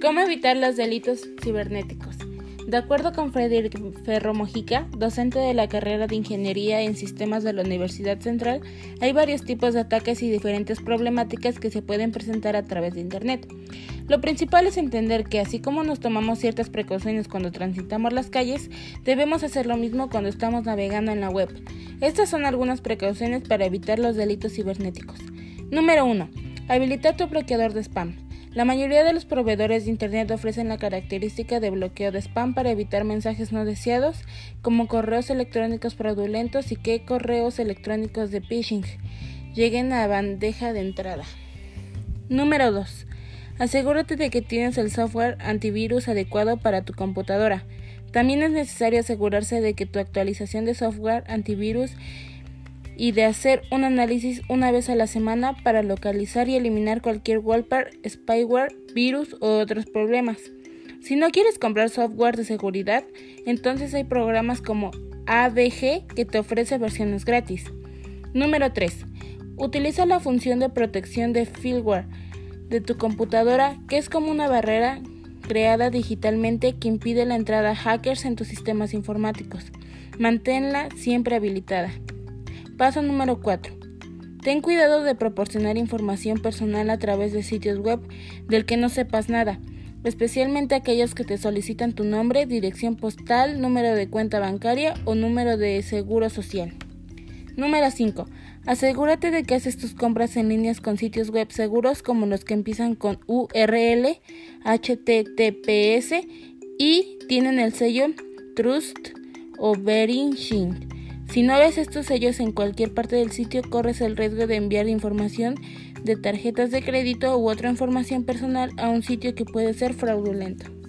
¿Cómo evitar los delitos cibernéticos? De acuerdo con Frederick Ferro Mojica, docente de la carrera de Ingeniería en Sistemas de la Universidad Central, hay varios tipos de ataques y diferentes problemáticas que se pueden presentar a través de Internet. Lo principal es entender que así como nos tomamos ciertas precauciones cuando transitamos las calles, debemos hacer lo mismo cuando estamos navegando en la web. Estas son algunas precauciones para evitar los delitos cibernéticos. Número 1. Habilitar tu bloqueador de spam. La mayoría de los proveedores de Internet ofrecen la característica de bloqueo de spam para evitar mensajes no deseados, como correos electrónicos fraudulentos y que correos electrónicos de phishing lleguen a bandeja de entrada. Número 2. Asegúrate de que tienes el software antivirus adecuado para tu computadora. También es necesario asegurarse de que tu actualización de software antivirus y de hacer un análisis una vez a la semana para localizar y eliminar cualquier wallpaper, spyware, virus u otros problemas. Si no quieres comprar software de seguridad, entonces hay programas como ADG que te ofrece versiones gratis. Número 3. Utiliza la función de protección de firmware de tu computadora, que es como una barrera creada digitalmente que impide la entrada a hackers en tus sistemas informáticos. Manténla siempre habilitada. Paso número 4. Ten cuidado de proporcionar información personal a través de sitios web del que no sepas nada, especialmente aquellos que te solicitan tu nombre, dirección postal, número de cuenta bancaria o número de seguro social. Número 5. Asegúrate de que haces tus compras en líneas con sitios web seguros como los que empiezan con URL, HTTPS y tienen el sello Trust o Verification. Si no ves estos sellos en cualquier parte del sitio, corres el riesgo de enviar información de tarjetas de crédito u otra información personal a un sitio que puede ser fraudulento.